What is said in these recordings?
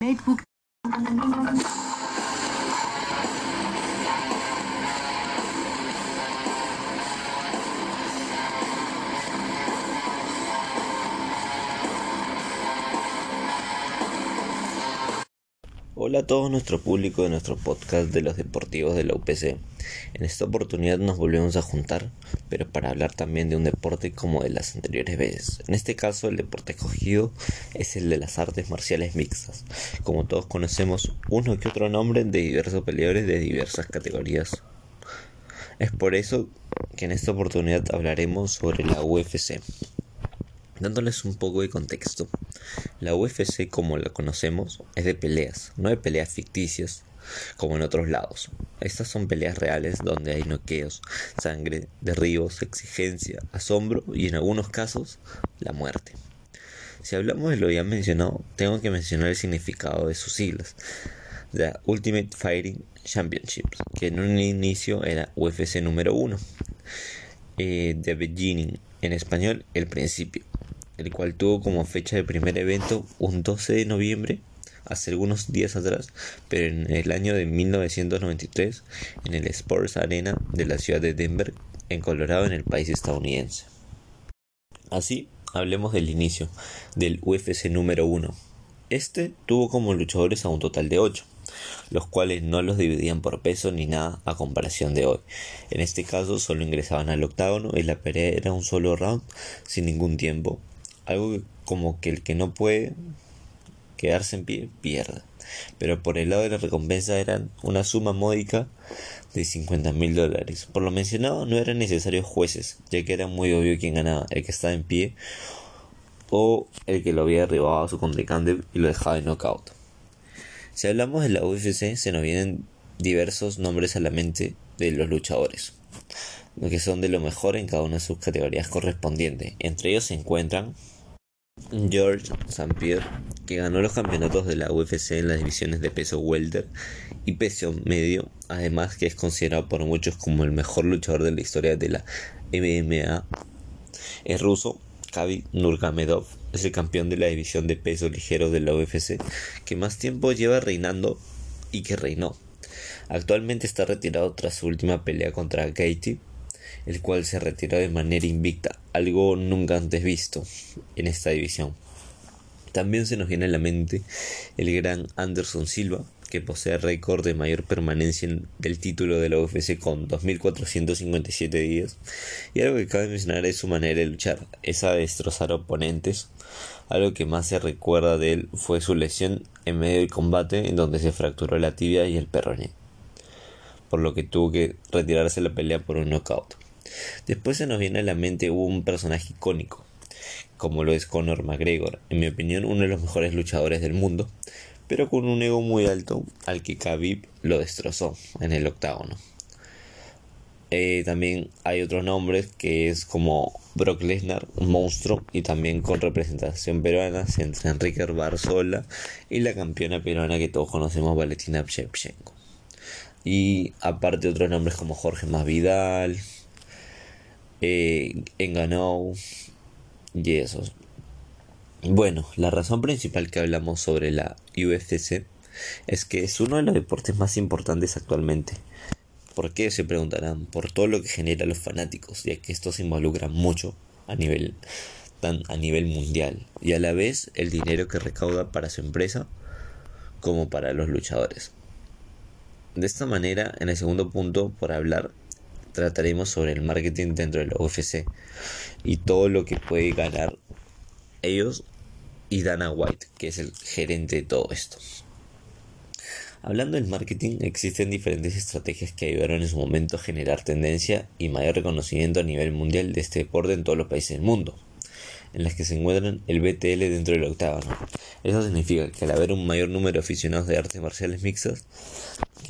没谱。Hola a todo nuestro público de nuestro podcast de los deportivos de la UPC. En esta oportunidad nos volvemos a juntar, pero para hablar también de un deporte como de las anteriores veces. En este caso el deporte escogido es el de las artes marciales mixtas. Como todos conocemos, uno que otro nombre de diversos peleadores de diversas categorías. Es por eso que en esta oportunidad hablaremos sobre la UFC. Dándoles un poco de contexto, la UFC como la conocemos es de peleas, no de peleas ficticias como en otros lados. Estas son peleas reales donde hay noqueos, sangre, derribos, exigencia, asombro y en algunos casos la muerte. Si hablamos de lo ya mencionado, tengo que mencionar el significado de sus siglas. The Ultimate Fighting Championships, que en un inicio era UFC número 1. Eh, The Beginning, en español, el principio el cual tuvo como fecha de primer evento un 12 de noviembre, hace algunos días atrás, pero en el año de 1993, en el Sports Arena de la ciudad de Denver, en Colorado, en el país estadounidense. Así, hablemos del inicio del UFC número 1. Este tuvo como luchadores a un total de 8 los cuales no los dividían por peso ni nada a comparación de hoy. En este caso solo ingresaban al octágono y la pelea era un solo round sin ningún tiempo algo como que el que no puede quedarse en pie pierda. Pero por el lado de la recompensa eran una suma módica de 50 mil dólares. Por lo mencionado no eran necesarios jueces, ya que era muy obvio quién ganaba, el que estaba en pie o el que lo había derribado a su contrincante y lo dejaba en knockout. Si hablamos de la UFC, se nos vienen diversos nombres a la mente de los luchadores, que son de lo mejor en cada una de sus categorías correspondientes. Entre ellos se encuentran George St. Pierre, que ganó los campeonatos de la UFC en las divisiones de peso welter y peso medio, además que es considerado por muchos como el mejor luchador de la historia de la MMA. Es ruso, Khabib Nurmagomedov es el campeón de la división de peso ligero de la UFC que más tiempo lleva reinando y que reinó. Actualmente está retirado tras su última pelea contra Gaethje el cual se retiró de manera invicta, algo nunca antes visto en esta división. También se nos viene a la mente el gran Anderson Silva, que posee récord de mayor permanencia del título de la UFC con 2.457 días. Y algo que cabe mencionar es su manera de luchar, esa de destrozar oponentes. Algo que más se recuerda de él fue su lesión en medio del combate en donde se fracturó la tibia y el perroné, por lo que tuvo que retirarse la pelea por un knockout. Después se nos viene a la mente un personaje icónico, como lo es Conor McGregor, en mi opinión uno de los mejores luchadores del mundo, pero con un ego muy alto al que Khabib lo destrozó en el octágono. Eh, también hay otros nombres que es como Brock Lesnar, un monstruo, y también con representación peruana entre Enrique Barzola y la campeona peruana que todos conocemos, Valentina Shevchenko. Y aparte otros nombres como Jorge Masvidal, eh, ganó y eso. Bueno, la razón principal que hablamos sobre la UFC es que es uno de los deportes más importantes actualmente. ¿Por qué? Se preguntarán. Por todo lo que genera los fanáticos, ya que esto se involucra mucho a nivel, tan, a nivel mundial. Y a la vez el dinero que recauda para su empresa como para los luchadores. De esta manera, en el segundo punto por hablar, trataremos sobre el marketing dentro de la UFC y todo lo que puede ganar ellos y Dana White, que es el gerente de todo esto. Hablando del marketing, existen diferentes estrategias que ayudaron en su momento a generar tendencia y mayor reconocimiento a nivel mundial de este deporte en todos los países del mundo, en las que se encuentran el BTL dentro del octágono. Eso significa que al haber un mayor número de aficionados de artes marciales mixtas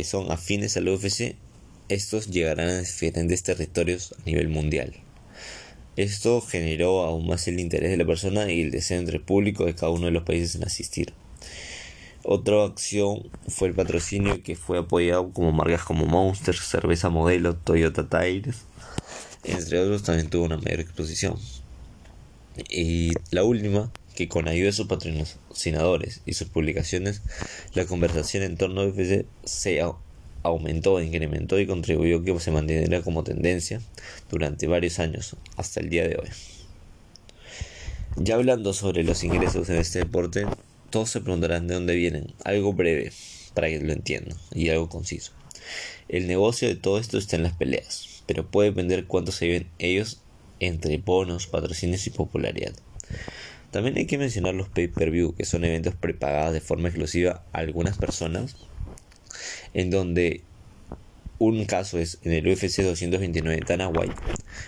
son afines al UFC, estos llegarán a diferentes territorios a nivel mundial. Esto generó aún más el interés de la persona y el deseo entre el público de cada uno de los países en asistir. Otra acción fue el patrocinio que fue apoyado como marcas como Monster, Cerveza Modelo, Toyota Tires, entre otros también tuvo una mayor exposición. Y la última, que con ayuda de sus patrocinadores y sus publicaciones, la conversación en torno a UFC se aumentó, incrementó y contribuyó que se mantuviera como tendencia durante varios años hasta el día de hoy. Ya hablando sobre los ingresos en este deporte, todos se preguntarán de dónde vienen. Algo breve para que lo entiendan y algo conciso. El negocio de todo esto está en las peleas, pero puede depender cuánto se viven ellos entre bonos, patrocinios y popularidad. También hay que mencionar los pay-per-view, que son eventos prepagados de forma exclusiva a algunas personas, en donde un caso es en el UFC 229, Dana White,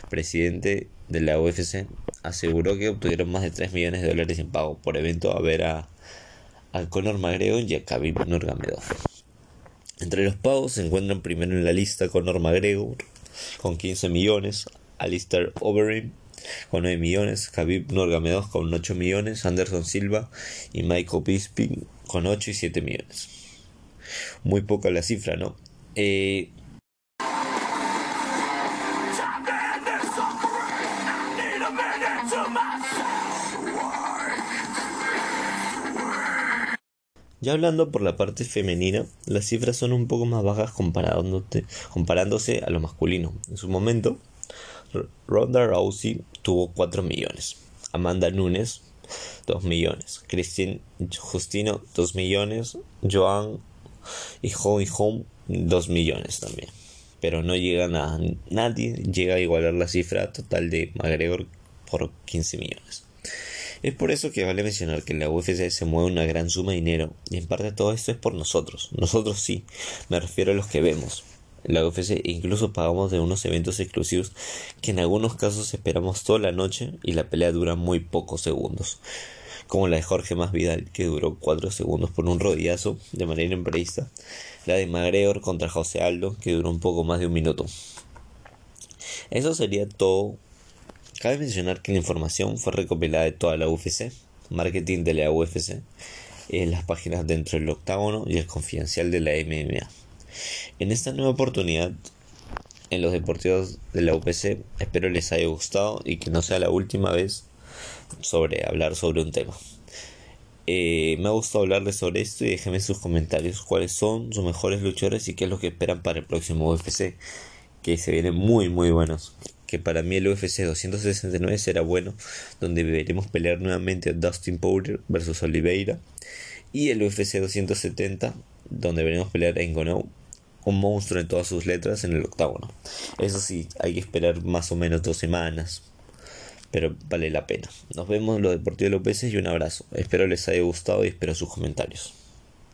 presidente de la UFC, aseguró que obtuvieron más de 3 millones de dólares en pago por evento a ver a, a Conor McGregor y a Khabib Nurmagomedov. Entre los pagos se encuentran primero en la lista Conor McGregor con 15 millones, Alistair Overeem con 9 millones, Khabib Nurmagomedov con 8 millones, Anderson Silva y Michael Bisping con 8 y 7 millones. Muy poca la cifra, ¿no? Eh, Ya hablando por la parte femenina, las cifras son un poco más bajas comparándose a lo masculino. En su momento, Ronda Rousey tuvo 4 millones, Amanda Nunes 2 millones, Christine Justino 2 millones, Joan y Home Home 2 millones también. Pero no llegan a nadie, llega a igualar la cifra total de McGregor por 15 millones. Es por eso que vale mencionar que en la UFC se mueve una gran suma de dinero y en parte todo esto es por nosotros. Nosotros sí, me refiero a los que vemos. La UFC incluso pagamos de unos eventos exclusivos que en algunos casos esperamos toda la noche y la pelea dura muy pocos segundos. Como la de Jorge Masvidal que duró 4 segundos por un rodillazo de manera imprevista. La de McGregor contra José Aldo que duró un poco más de un minuto. Eso sería todo Cabe mencionar que la información fue recopilada de toda la UFC, marketing de la UFC, en las páginas dentro del octágono y el confidencial de la MMA. En esta nueva oportunidad, en los deportivos de la UFC, espero les haya gustado y que no sea la última vez sobre hablar sobre un tema. Eh, me ha gustado hablarles sobre esto y déjenme sus comentarios cuáles son sus mejores luchadores y qué es lo que esperan para el próximo UFC, que se vienen muy muy buenos que para mí el UFC 269 será bueno, donde veremos pelear nuevamente a Dustin Poirier versus Oliveira, y el UFC 270, donde veremos pelear a Ngannou, un monstruo en todas sus letras en el octágono. Eso sí, hay que esperar más o menos dos semanas, pero vale la pena. Nos vemos en los deportivos de los y un abrazo. Espero les haya gustado y espero sus comentarios.